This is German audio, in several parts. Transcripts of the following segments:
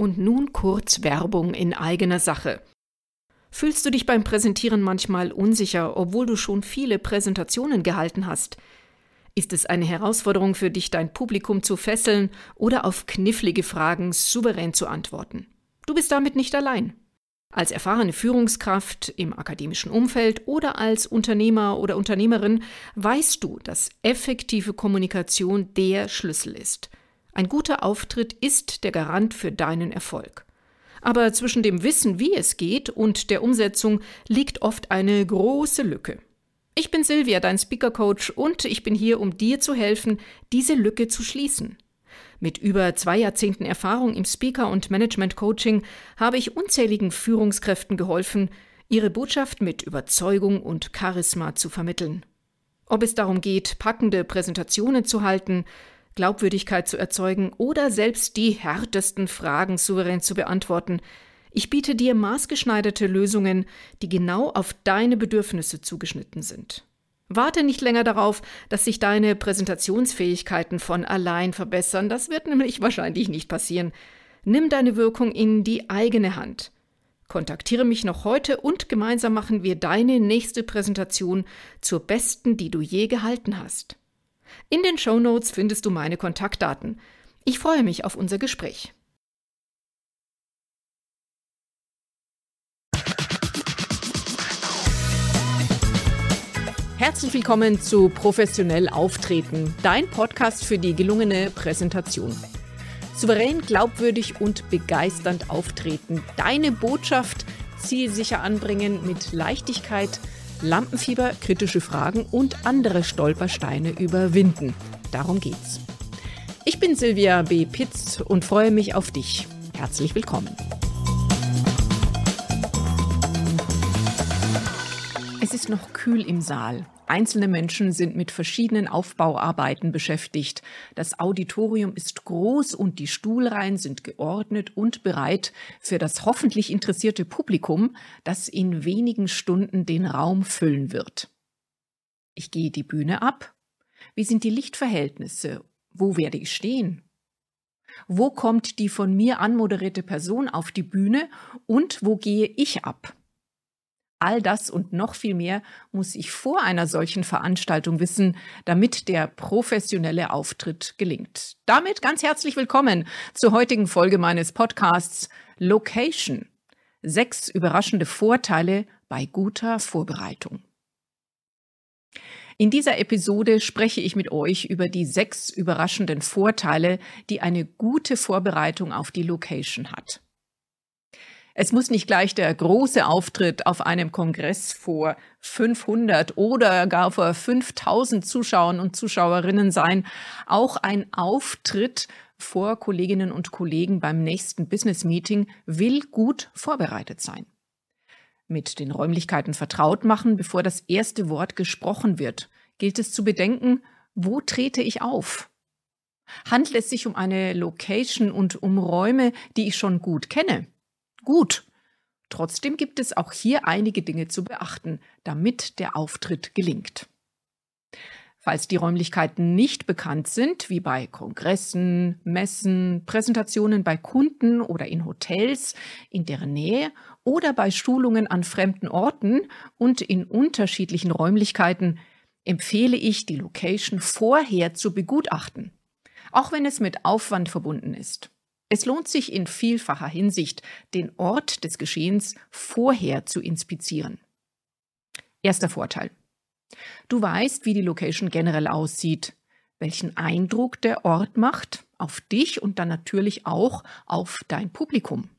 Und nun kurz Werbung in eigener Sache. Fühlst du dich beim Präsentieren manchmal unsicher, obwohl du schon viele Präsentationen gehalten hast? Ist es eine Herausforderung für dich, dein Publikum zu fesseln oder auf knifflige Fragen souverän zu antworten? Du bist damit nicht allein. Als erfahrene Führungskraft im akademischen Umfeld oder als Unternehmer oder Unternehmerin weißt du, dass effektive Kommunikation der Schlüssel ist. Ein guter Auftritt ist der Garant für deinen Erfolg. Aber zwischen dem Wissen, wie es geht, und der Umsetzung liegt oft eine große Lücke. Ich bin Silvia, dein Speaker Coach, und ich bin hier, um dir zu helfen, diese Lücke zu schließen. Mit über zwei Jahrzehnten Erfahrung im Speaker- und Management-Coaching habe ich unzähligen Führungskräften geholfen, ihre Botschaft mit Überzeugung und Charisma zu vermitteln. Ob es darum geht, packende Präsentationen zu halten, Glaubwürdigkeit zu erzeugen oder selbst die härtesten Fragen souverän zu beantworten. Ich biete dir maßgeschneiderte Lösungen, die genau auf deine Bedürfnisse zugeschnitten sind. Warte nicht länger darauf, dass sich deine Präsentationsfähigkeiten von allein verbessern, das wird nämlich wahrscheinlich nicht passieren. Nimm deine Wirkung in die eigene Hand. Kontaktiere mich noch heute und gemeinsam machen wir deine nächste Präsentation zur besten, die du je gehalten hast. In den Show Notes findest du meine Kontaktdaten. Ich freue mich auf unser Gespräch. Herzlich willkommen zu Professionell Auftreten, dein Podcast für die gelungene Präsentation. Souverän, glaubwürdig und begeisternd auftreten, deine Botschaft zielsicher anbringen mit Leichtigkeit, Lampenfieber, kritische Fragen und andere Stolpersteine überwinden. Darum geht's. Ich bin Silvia B. Pitz und freue mich auf dich. Herzlich willkommen. Es ist noch kühl im Saal. Einzelne Menschen sind mit verschiedenen Aufbauarbeiten beschäftigt. Das Auditorium ist groß und die Stuhlreihen sind geordnet und bereit für das hoffentlich interessierte Publikum, das in wenigen Stunden den Raum füllen wird. Ich gehe die Bühne ab. Wie sind die Lichtverhältnisse? Wo werde ich stehen? Wo kommt die von mir anmoderierte Person auf die Bühne und wo gehe ich ab? All das und noch viel mehr muss ich vor einer solchen Veranstaltung wissen, damit der professionelle Auftritt gelingt. Damit ganz herzlich willkommen zur heutigen Folge meines Podcasts Location. Sechs überraschende Vorteile bei guter Vorbereitung. In dieser Episode spreche ich mit euch über die sechs überraschenden Vorteile, die eine gute Vorbereitung auf die Location hat. Es muss nicht gleich der große Auftritt auf einem Kongress vor 500 oder gar vor 5000 Zuschauern und Zuschauerinnen sein. Auch ein Auftritt vor Kolleginnen und Kollegen beim nächsten Business Meeting will gut vorbereitet sein. Mit den Räumlichkeiten vertraut machen, bevor das erste Wort gesprochen wird, gilt es zu bedenken, wo trete ich auf? Handelt es sich um eine Location und um Räume, die ich schon gut kenne? Gut. Trotzdem gibt es auch hier einige Dinge zu beachten, damit der Auftritt gelingt. Falls die Räumlichkeiten nicht bekannt sind, wie bei Kongressen, Messen, Präsentationen bei Kunden oder in Hotels in deren Nähe oder bei Schulungen an fremden Orten und in unterschiedlichen Räumlichkeiten, empfehle ich, die Location vorher zu begutachten, auch wenn es mit Aufwand verbunden ist. Es lohnt sich in vielfacher Hinsicht, den Ort des Geschehens vorher zu inspizieren. Erster Vorteil. Du weißt, wie die Location generell aussieht, welchen Eindruck der Ort macht auf dich und dann natürlich auch auf dein Publikum.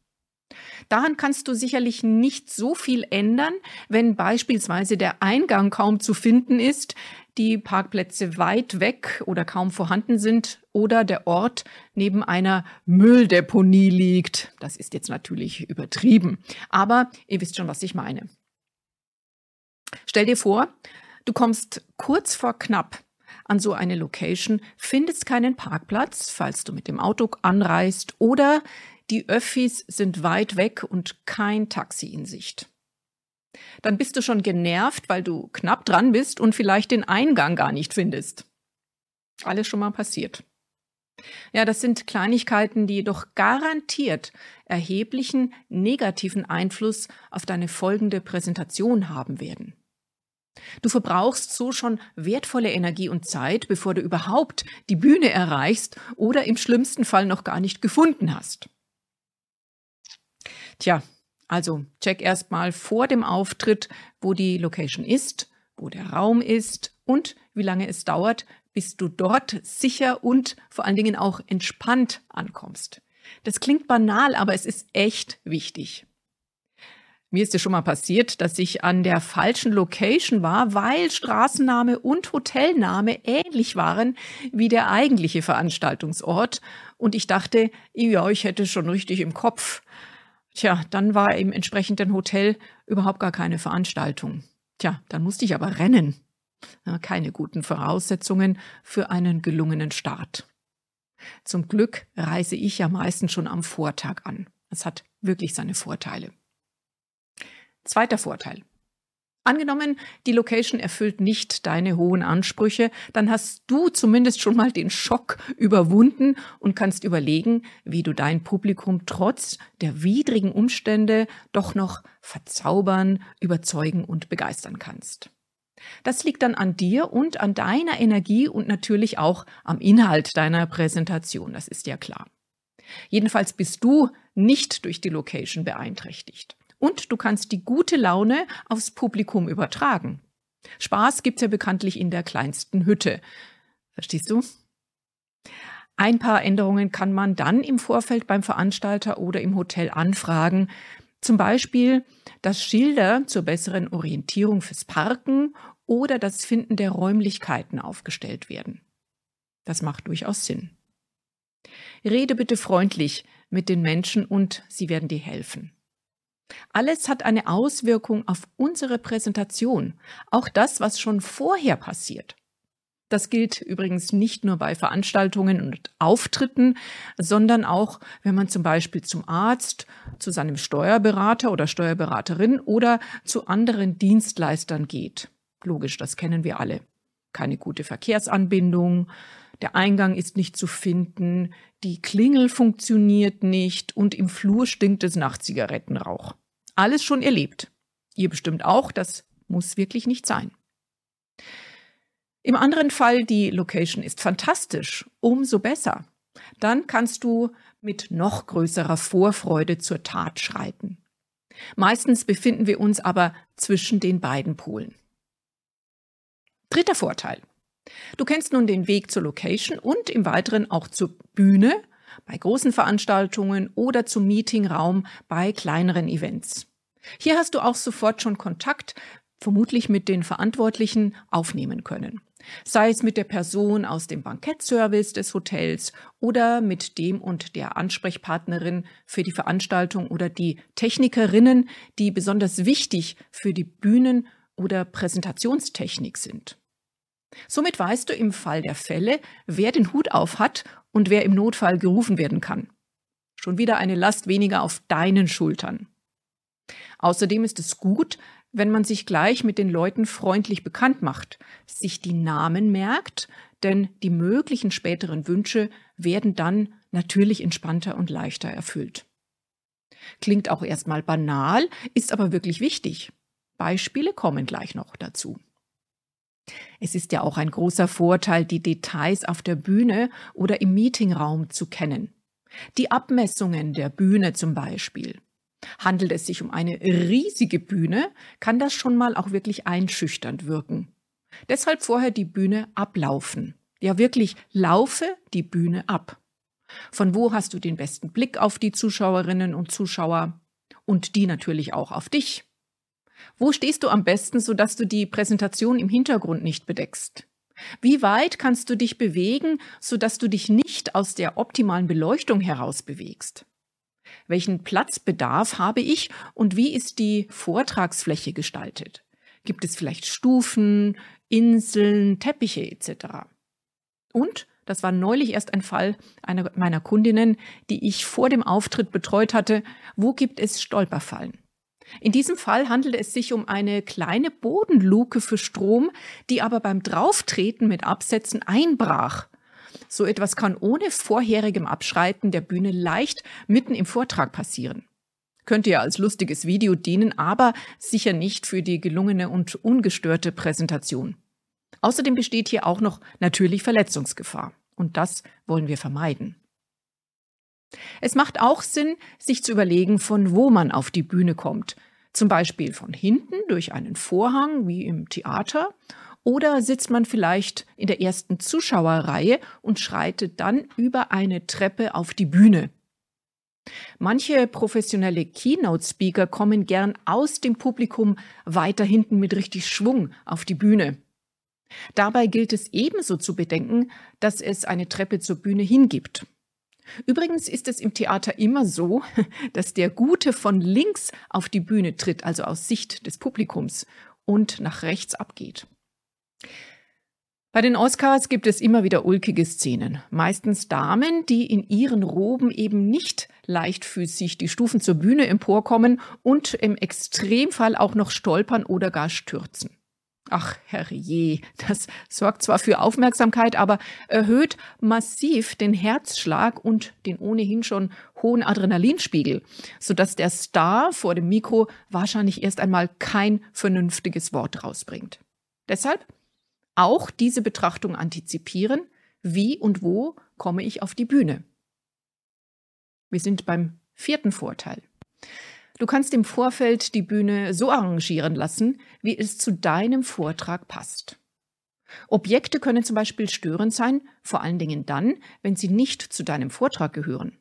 Daran kannst du sicherlich nicht so viel ändern, wenn beispielsweise der Eingang kaum zu finden ist, die Parkplätze weit weg oder kaum vorhanden sind oder der Ort neben einer Mülldeponie liegt. Das ist jetzt natürlich übertrieben, aber ihr wisst schon, was ich meine. Stell dir vor, du kommst kurz vor knapp an so eine Location, findest keinen Parkplatz, falls du mit dem Auto anreist oder die Öffis sind weit weg und kein Taxi in Sicht. Dann bist du schon genervt, weil du knapp dran bist und vielleicht den Eingang gar nicht findest. Alles schon mal passiert. Ja, das sind Kleinigkeiten, die doch garantiert erheblichen negativen Einfluss auf deine folgende Präsentation haben werden. Du verbrauchst so schon wertvolle Energie und Zeit, bevor du überhaupt die Bühne erreichst oder im schlimmsten Fall noch gar nicht gefunden hast. Tja, also check erstmal vor dem Auftritt, wo die Location ist, wo der Raum ist und wie lange es dauert, bis du dort sicher und vor allen Dingen auch entspannt ankommst. Das klingt banal, aber es ist echt wichtig. Mir ist es schon mal passiert, dass ich an der falschen Location war, weil Straßenname und Hotelname ähnlich waren wie der eigentliche Veranstaltungsort. Und ich dachte, ja, ich hätte schon richtig im Kopf. Tja, dann war im entsprechenden Hotel überhaupt gar keine Veranstaltung. Tja, dann musste ich aber rennen. keine guten Voraussetzungen für einen gelungenen Start. Zum Glück reise ich ja meistens schon am Vortag an. Es hat wirklich seine Vorteile. Zweiter Vorteil. Angenommen, die Location erfüllt nicht deine hohen Ansprüche, dann hast du zumindest schon mal den Schock überwunden und kannst überlegen, wie du dein Publikum trotz der widrigen Umstände doch noch verzaubern, überzeugen und begeistern kannst. Das liegt dann an dir und an deiner Energie und natürlich auch am Inhalt deiner Präsentation, das ist ja klar. Jedenfalls bist du nicht durch die Location beeinträchtigt. Und du kannst die gute Laune aufs Publikum übertragen. Spaß gibt's ja bekanntlich in der kleinsten Hütte. Verstehst du? Ein paar Änderungen kann man dann im Vorfeld beim Veranstalter oder im Hotel anfragen. Zum Beispiel, dass Schilder zur besseren Orientierung fürs Parken oder das Finden der Räumlichkeiten aufgestellt werden. Das macht durchaus Sinn. Rede bitte freundlich mit den Menschen und sie werden dir helfen. Alles hat eine Auswirkung auf unsere Präsentation, auch das, was schon vorher passiert. Das gilt übrigens nicht nur bei Veranstaltungen und Auftritten, sondern auch, wenn man zum Beispiel zum Arzt, zu seinem Steuerberater oder Steuerberaterin oder zu anderen Dienstleistern geht. Logisch, das kennen wir alle. Keine gute Verkehrsanbindung, der Eingang ist nicht zu finden, die Klingel funktioniert nicht und im Flur stinkt es nach Zigarettenrauch. Alles schon erlebt. Ihr bestimmt auch, das muss wirklich nicht sein. Im anderen Fall, die Location ist fantastisch, umso besser. Dann kannst du mit noch größerer Vorfreude zur Tat schreiten. Meistens befinden wir uns aber zwischen den beiden Polen. Dritter Vorteil. Du kennst nun den Weg zur Location und im Weiteren auch zur Bühne bei großen Veranstaltungen oder zum Meetingraum bei kleineren Events. Hier hast du auch sofort schon Kontakt, vermutlich mit den Verantwortlichen, aufnehmen können. Sei es mit der Person aus dem Bankettservice des Hotels oder mit dem und der Ansprechpartnerin für die Veranstaltung oder die Technikerinnen, die besonders wichtig für die Bühnen- oder Präsentationstechnik sind. Somit weißt du im Fall der Fälle, wer den Hut auf hat und wer im Notfall gerufen werden kann. Schon wieder eine Last weniger auf deinen Schultern. Außerdem ist es gut, wenn man sich gleich mit den Leuten freundlich bekannt macht, sich die Namen merkt, denn die möglichen späteren Wünsche werden dann natürlich entspannter und leichter erfüllt. Klingt auch erstmal banal, ist aber wirklich wichtig. Beispiele kommen gleich noch dazu. Es ist ja auch ein großer Vorteil, die Details auf der Bühne oder im Meetingraum zu kennen. Die Abmessungen der Bühne zum Beispiel. Handelt es sich um eine riesige Bühne, kann das schon mal auch wirklich einschüchternd wirken. Deshalb vorher die Bühne ablaufen. Ja, wirklich laufe die Bühne ab. Von wo hast du den besten Blick auf die Zuschauerinnen und Zuschauer und die natürlich auch auf dich? Wo stehst du am besten, sodass du die Präsentation im Hintergrund nicht bedeckst? Wie weit kannst du dich bewegen, sodass du dich nicht aus der optimalen Beleuchtung heraus bewegst? Welchen Platzbedarf habe ich und wie ist die Vortragsfläche gestaltet? Gibt es vielleicht Stufen, Inseln, Teppiche etc.? Und, das war neulich erst ein Fall einer meiner Kundinnen, die ich vor dem Auftritt betreut hatte, wo gibt es Stolperfallen? In diesem Fall handelt es sich um eine kleine Bodenluke für Strom, die aber beim Drauftreten mit Absätzen einbrach. So etwas kann ohne vorherigem Abschreiten der Bühne leicht mitten im Vortrag passieren. Könnte ja als lustiges Video dienen, aber sicher nicht für die gelungene und ungestörte Präsentation. Außerdem besteht hier auch noch natürlich Verletzungsgefahr. Und das wollen wir vermeiden. Es macht auch Sinn, sich zu überlegen, von wo man auf die Bühne kommt. Zum Beispiel von hinten durch einen Vorhang wie im Theater oder sitzt man vielleicht in der ersten Zuschauerreihe und schreitet dann über eine Treppe auf die Bühne. Manche professionelle Keynote-Speaker kommen gern aus dem Publikum weiter hinten mit richtig Schwung auf die Bühne. Dabei gilt es ebenso zu bedenken, dass es eine Treppe zur Bühne hingibt. Übrigens ist es im Theater immer so, dass der Gute von links auf die Bühne tritt, also aus Sicht des Publikums, und nach rechts abgeht. Bei den Oscars gibt es immer wieder ulkige Szenen. Meistens Damen, die in ihren Roben eben nicht leichtfüßig die Stufen zur Bühne emporkommen und im Extremfall auch noch stolpern oder gar stürzen. Ach, herrje, das sorgt zwar für Aufmerksamkeit, aber erhöht massiv den Herzschlag und den ohnehin schon hohen Adrenalinspiegel, sodass der Star vor dem Mikro wahrscheinlich erst einmal kein vernünftiges Wort rausbringt. Deshalb auch diese Betrachtung antizipieren, wie und wo komme ich auf die Bühne. Wir sind beim vierten Vorteil. Du kannst im Vorfeld die Bühne so arrangieren lassen, wie es zu deinem Vortrag passt. Objekte können zum Beispiel störend sein, vor allen Dingen dann, wenn sie nicht zu deinem Vortrag gehören.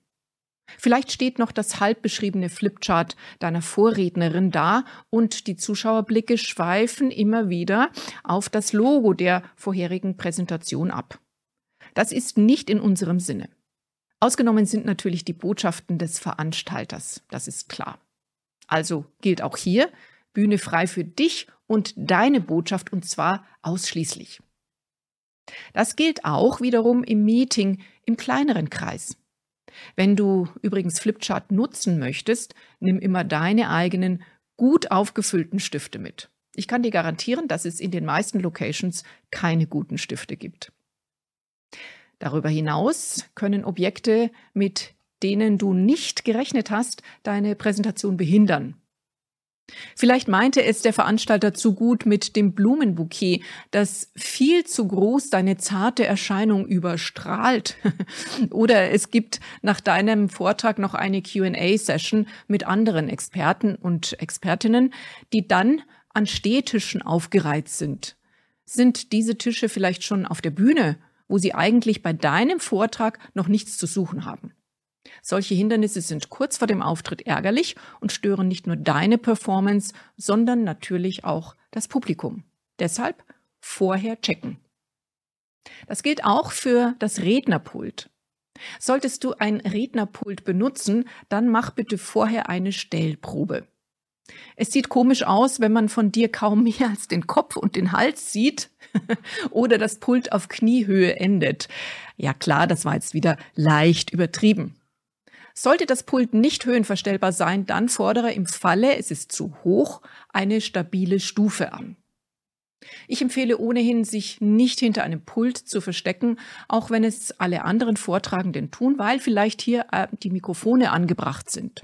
Vielleicht steht noch das halb beschriebene Flipchart deiner Vorrednerin da und die Zuschauerblicke schweifen immer wieder auf das Logo der vorherigen Präsentation ab. Das ist nicht in unserem Sinne. Ausgenommen sind natürlich die Botschaften des Veranstalters, das ist klar. Also gilt auch hier, Bühne frei für dich und deine Botschaft und zwar ausschließlich. Das gilt auch wiederum im Meeting im kleineren Kreis. Wenn du übrigens Flipchart nutzen möchtest, nimm immer deine eigenen gut aufgefüllten Stifte mit. Ich kann dir garantieren, dass es in den meisten Locations keine guten Stifte gibt. Darüber hinaus können Objekte mit denen du nicht gerechnet hast, deine Präsentation behindern. Vielleicht meinte es der Veranstalter zu gut mit dem Blumenbouquet, das viel zu groß deine zarte Erscheinung überstrahlt. Oder es gibt nach deinem Vortrag noch eine QA-Session mit anderen Experten und Expertinnen, die dann an Stehtischen aufgereiht sind. Sind diese Tische vielleicht schon auf der Bühne, wo sie eigentlich bei deinem Vortrag noch nichts zu suchen haben? Solche Hindernisse sind kurz vor dem Auftritt ärgerlich und stören nicht nur deine Performance, sondern natürlich auch das Publikum. Deshalb vorher checken. Das gilt auch für das Rednerpult. Solltest du ein Rednerpult benutzen, dann mach bitte vorher eine Stellprobe. Es sieht komisch aus, wenn man von dir kaum mehr als den Kopf und den Hals sieht oder das Pult auf Kniehöhe endet. Ja klar, das war jetzt wieder leicht übertrieben. Sollte das Pult nicht höhenverstellbar sein, dann fordere im Falle, es ist zu hoch, eine stabile Stufe an. Ich empfehle ohnehin, sich nicht hinter einem Pult zu verstecken, auch wenn es alle anderen Vortragenden tun, weil vielleicht hier äh, die Mikrofone angebracht sind.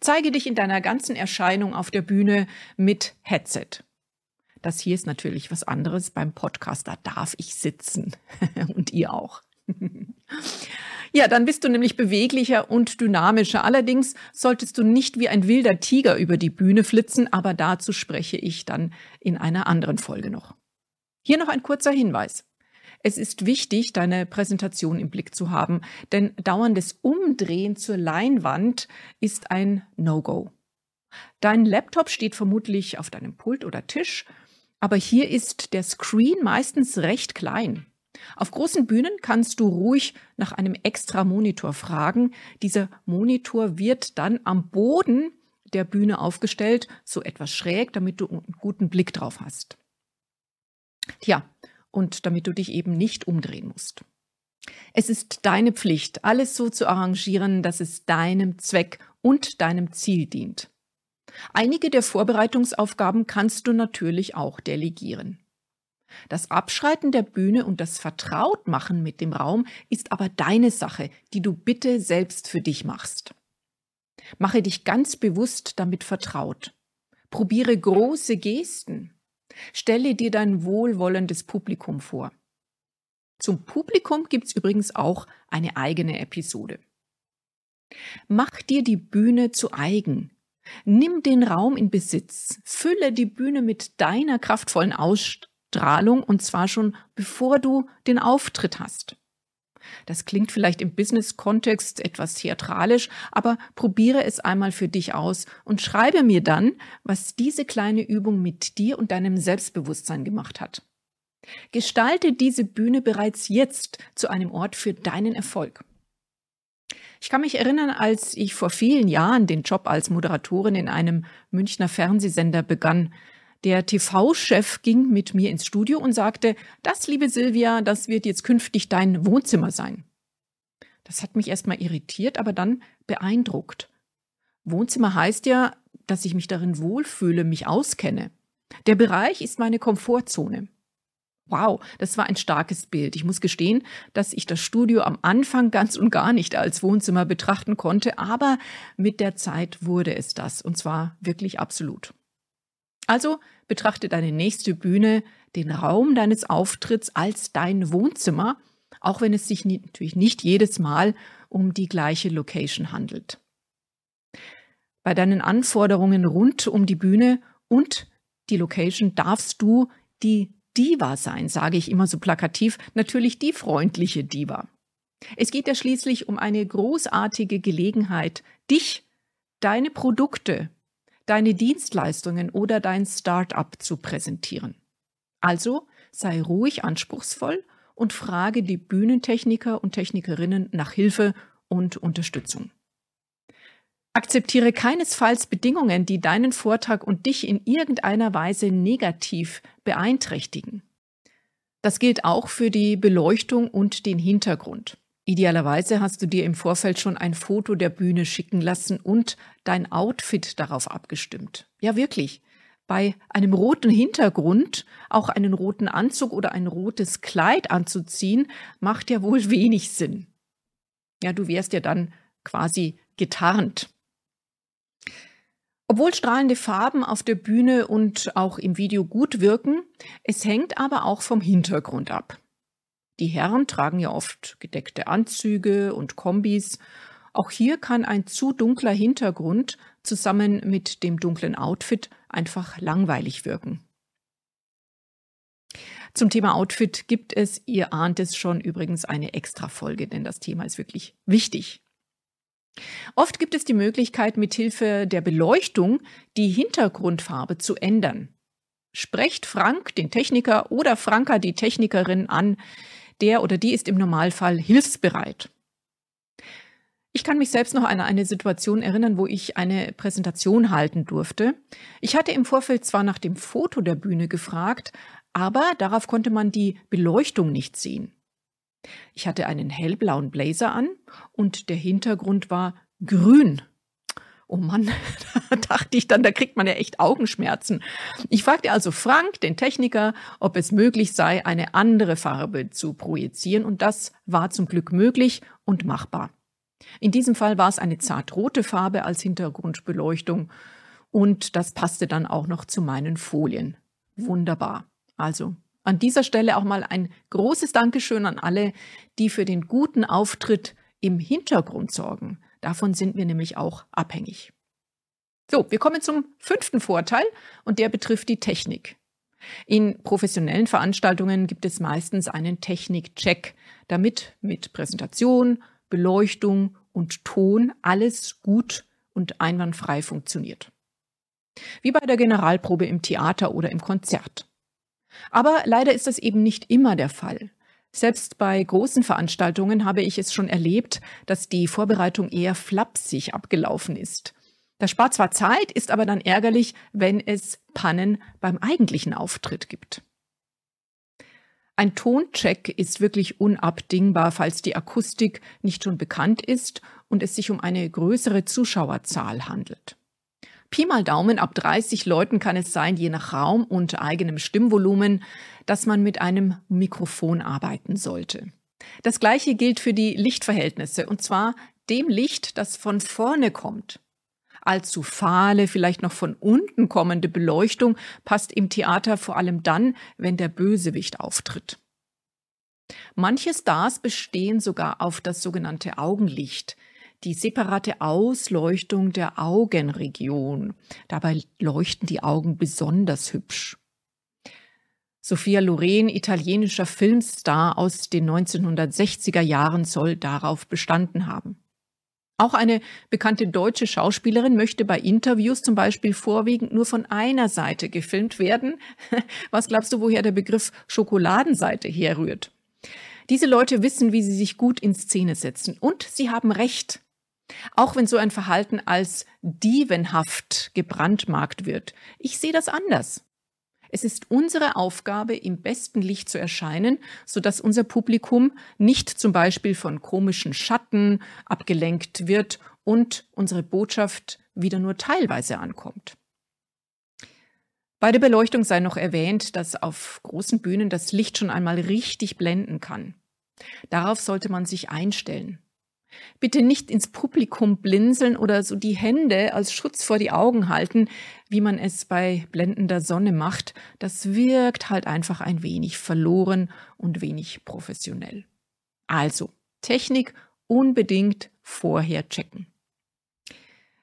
Zeige dich in deiner ganzen Erscheinung auf der Bühne mit Headset. Das hier ist natürlich was anderes. Beim Podcast, da darf ich sitzen. Und ihr auch. Ja, dann bist du nämlich beweglicher und dynamischer. Allerdings solltest du nicht wie ein wilder Tiger über die Bühne flitzen, aber dazu spreche ich dann in einer anderen Folge noch. Hier noch ein kurzer Hinweis. Es ist wichtig, deine Präsentation im Blick zu haben, denn dauerndes Umdrehen zur Leinwand ist ein No-Go. Dein Laptop steht vermutlich auf deinem Pult oder Tisch, aber hier ist der Screen meistens recht klein. Auf großen Bühnen kannst du ruhig nach einem extra Monitor fragen. Dieser Monitor wird dann am Boden der Bühne aufgestellt, so etwas schräg, damit du einen guten Blick drauf hast. Tja, und damit du dich eben nicht umdrehen musst. Es ist deine Pflicht, alles so zu arrangieren, dass es deinem Zweck und deinem Ziel dient. Einige der Vorbereitungsaufgaben kannst du natürlich auch delegieren. Das Abschreiten der Bühne und das Vertrautmachen mit dem Raum ist aber deine Sache, die du bitte selbst für dich machst. Mache dich ganz bewusst damit vertraut. Probiere große Gesten. Stelle dir dein wohlwollendes Publikum vor. Zum Publikum gibt's übrigens auch eine eigene Episode. Mach dir die Bühne zu eigen. Nimm den Raum in Besitz. Fülle die Bühne mit deiner kraftvollen Ausstrahlung und zwar schon bevor du den Auftritt hast. Das klingt vielleicht im Business-Kontext etwas theatralisch, aber probiere es einmal für dich aus und schreibe mir dann, was diese kleine Übung mit dir und deinem Selbstbewusstsein gemacht hat. Gestalte diese Bühne bereits jetzt zu einem Ort für deinen Erfolg. Ich kann mich erinnern, als ich vor vielen Jahren den Job als Moderatorin in einem Münchner Fernsehsender begann. Der TV-Chef ging mit mir ins Studio und sagte, das, liebe Silvia, das wird jetzt künftig dein Wohnzimmer sein. Das hat mich erstmal irritiert, aber dann beeindruckt. Wohnzimmer heißt ja, dass ich mich darin wohlfühle, mich auskenne. Der Bereich ist meine Komfortzone. Wow, das war ein starkes Bild. Ich muss gestehen, dass ich das Studio am Anfang ganz und gar nicht als Wohnzimmer betrachten konnte, aber mit der Zeit wurde es das, und zwar wirklich absolut. Also betrachte deine nächste Bühne, den Raum deines Auftritts als dein Wohnzimmer, auch wenn es sich natürlich nicht jedes Mal um die gleiche Location handelt. Bei deinen Anforderungen rund um die Bühne und die Location darfst du die Diva sein, sage ich immer so plakativ, natürlich die freundliche Diva. Es geht ja schließlich um eine großartige Gelegenheit, dich, deine Produkte, deine Dienstleistungen oder dein Start-up zu präsentieren. Also sei ruhig anspruchsvoll und frage die Bühnentechniker und Technikerinnen nach Hilfe und Unterstützung. Akzeptiere keinesfalls Bedingungen, die deinen Vortrag und dich in irgendeiner Weise negativ beeinträchtigen. Das gilt auch für die Beleuchtung und den Hintergrund. Idealerweise hast du dir im Vorfeld schon ein Foto der Bühne schicken lassen und dein Outfit darauf abgestimmt. Ja, wirklich. Bei einem roten Hintergrund auch einen roten Anzug oder ein rotes Kleid anzuziehen, macht ja wohl wenig Sinn. Ja, du wärst ja dann quasi getarnt. Obwohl strahlende Farben auf der Bühne und auch im Video gut wirken, es hängt aber auch vom Hintergrund ab. Die Herren tragen ja oft gedeckte Anzüge und Kombis. Auch hier kann ein zu dunkler Hintergrund zusammen mit dem dunklen Outfit einfach langweilig wirken. Zum Thema Outfit gibt es, ihr ahnt es schon, übrigens eine Extra-Folge, denn das Thema ist wirklich wichtig. Oft gibt es die Möglichkeit, mithilfe der Beleuchtung die Hintergrundfarbe zu ändern. Sprecht Frank, den Techniker, oder Franka, die Technikerin, an. Der oder die ist im Normalfall hilfsbereit. Ich kann mich selbst noch an eine Situation erinnern, wo ich eine Präsentation halten durfte. Ich hatte im Vorfeld zwar nach dem Foto der Bühne gefragt, aber darauf konnte man die Beleuchtung nicht sehen. Ich hatte einen hellblauen Blazer an und der Hintergrund war grün. Oh Mann, da dachte ich dann, da kriegt man ja echt Augenschmerzen. Ich fragte also Frank, den Techniker, ob es möglich sei, eine andere Farbe zu projizieren und das war zum Glück möglich und machbar. In diesem Fall war es eine zartrote Farbe als Hintergrundbeleuchtung und das passte dann auch noch zu meinen Folien. Wunderbar. Also an dieser Stelle auch mal ein großes Dankeschön an alle, die für den guten Auftritt im Hintergrund sorgen. Davon sind wir nämlich auch abhängig. So, wir kommen zum fünften Vorteil und der betrifft die Technik. In professionellen Veranstaltungen gibt es meistens einen Technikcheck, damit mit Präsentation, Beleuchtung und Ton alles gut und einwandfrei funktioniert. Wie bei der Generalprobe im Theater oder im Konzert. Aber leider ist das eben nicht immer der Fall. Selbst bei großen Veranstaltungen habe ich es schon erlebt, dass die Vorbereitung eher flapsig abgelaufen ist. Das spart zwar Zeit, ist aber dann ärgerlich, wenn es Pannen beim eigentlichen Auftritt gibt. Ein Toncheck ist wirklich unabdingbar, falls die Akustik nicht schon bekannt ist und es sich um eine größere Zuschauerzahl handelt. Pi mal Daumen, ab 30 Leuten kann es sein, je nach Raum und eigenem Stimmvolumen, dass man mit einem Mikrofon arbeiten sollte. Das gleiche gilt für die Lichtverhältnisse, und zwar dem Licht, das von vorne kommt. Allzu fahle, vielleicht noch von unten kommende Beleuchtung passt im Theater vor allem dann, wenn der Bösewicht auftritt. Manche Stars bestehen sogar auf das sogenannte Augenlicht, die separate Ausleuchtung der Augenregion. Dabei leuchten die Augen besonders hübsch. Sophia Loren, italienischer Filmstar aus den 1960er Jahren, soll darauf bestanden haben. Auch eine bekannte deutsche Schauspielerin möchte bei Interviews zum Beispiel vorwiegend nur von einer Seite gefilmt werden. Was glaubst du, woher der Begriff Schokoladenseite herrührt? Diese Leute wissen, wie sie sich gut in Szene setzen. Und sie haben recht. Auch wenn so ein Verhalten als dievenhaft gebrandmarkt wird. Ich sehe das anders. Es ist unsere Aufgabe, im besten Licht zu erscheinen, sodass unser Publikum nicht zum Beispiel von komischen Schatten abgelenkt wird und unsere Botschaft wieder nur teilweise ankommt. Bei der Beleuchtung sei noch erwähnt, dass auf großen Bühnen das Licht schon einmal richtig blenden kann. Darauf sollte man sich einstellen. Bitte nicht ins Publikum blinzeln oder so die Hände als Schutz vor die Augen halten, wie man es bei blendender Sonne macht. Das wirkt halt einfach ein wenig verloren und wenig professionell. Also, Technik unbedingt vorher checken.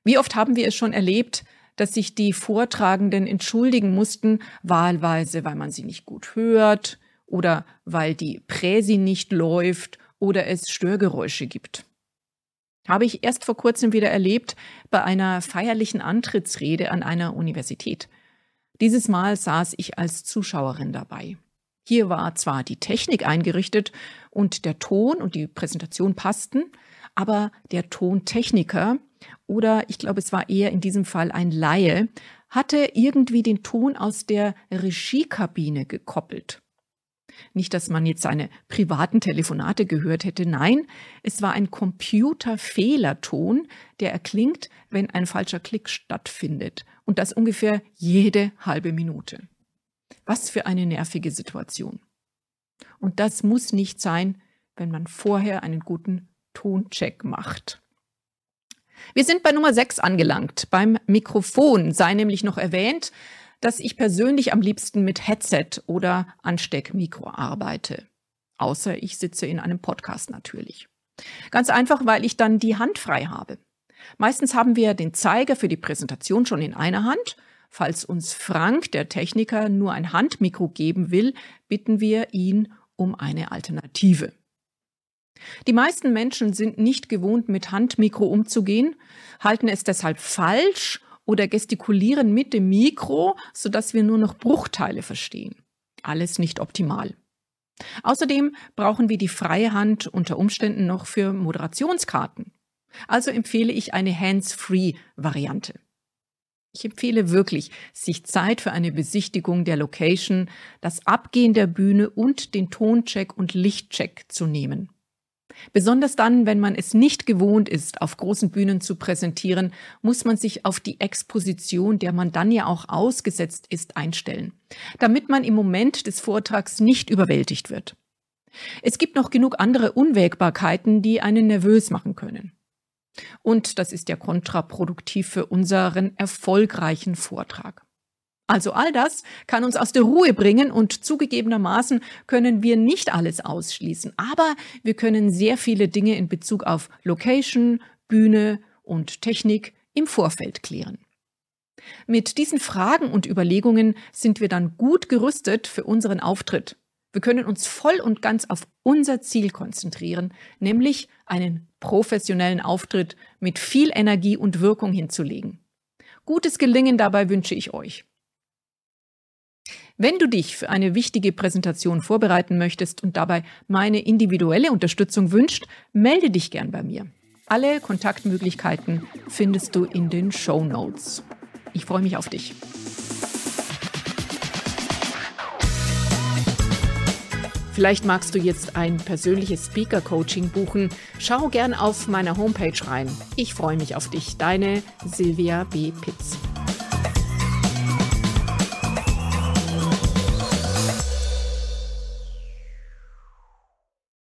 Wie oft haben wir es schon erlebt, dass sich die Vortragenden entschuldigen mussten, wahlweise, weil man sie nicht gut hört oder weil die Präsi nicht läuft oder es Störgeräusche gibt. Habe ich erst vor kurzem wieder erlebt bei einer feierlichen Antrittsrede an einer Universität. Dieses Mal saß ich als Zuschauerin dabei. Hier war zwar die Technik eingerichtet und der Ton und die Präsentation passten, aber der Tontechniker oder ich glaube es war eher in diesem Fall ein Laie, hatte irgendwie den Ton aus der Regiekabine gekoppelt. Nicht, dass man jetzt seine privaten Telefonate gehört hätte, nein, es war ein Computerfehlerton, der erklingt, wenn ein falscher Klick stattfindet. Und das ungefähr jede halbe Minute. Was für eine nervige Situation. Und das muss nicht sein, wenn man vorher einen guten Toncheck macht. Wir sind bei Nummer 6 angelangt. Beim Mikrofon sei nämlich noch erwähnt, dass ich persönlich am liebsten mit Headset oder Ansteckmikro arbeite. Außer ich sitze in einem Podcast natürlich. Ganz einfach, weil ich dann die Hand frei habe. Meistens haben wir den Zeiger für die Präsentation schon in einer Hand. Falls uns Frank, der Techniker, nur ein Handmikro geben will, bitten wir ihn um eine Alternative. Die meisten Menschen sind nicht gewohnt, mit Handmikro umzugehen, halten es deshalb falsch oder gestikulieren mit dem Mikro, sodass wir nur noch Bruchteile verstehen. Alles nicht optimal. Außerdem brauchen wir die freie Hand unter Umständen noch für Moderationskarten. Also empfehle ich eine Hands-Free-Variante. Ich empfehle wirklich, sich Zeit für eine Besichtigung der Location, das Abgehen der Bühne und den Toncheck und Lichtcheck zu nehmen. Besonders dann, wenn man es nicht gewohnt ist, auf großen Bühnen zu präsentieren, muss man sich auf die Exposition, der man dann ja auch ausgesetzt ist, einstellen, damit man im Moment des Vortrags nicht überwältigt wird. Es gibt noch genug andere Unwägbarkeiten, die einen nervös machen können. Und das ist ja kontraproduktiv für unseren erfolgreichen Vortrag. Also all das kann uns aus der Ruhe bringen und zugegebenermaßen können wir nicht alles ausschließen, aber wir können sehr viele Dinge in Bezug auf Location, Bühne und Technik im Vorfeld klären. Mit diesen Fragen und Überlegungen sind wir dann gut gerüstet für unseren Auftritt. Wir können uns voll und ganz auf unser Ziel konzentrieren, nämlich einen professionellen Auftritt mit viel Energie und Wirkung hinzulegen. Gutes Gelingen dabei wünsche ich euch. Wenn du dich für eine wichtige Präsentation vorbereiten möchtest und dabei meine individuelle Unterstützung wünscht, melde dich gern bei mir. Alle Kontaktmöglichkeiten findest du in den Show Notes. Ich freue mich auf dich. Vielleicht magst du jetzt ein persönliches Speaker-Coaching buchen. Schau gern auf meiner Homepage rein. Ich freue mich auf dich. Deine Silvia B. Pitz.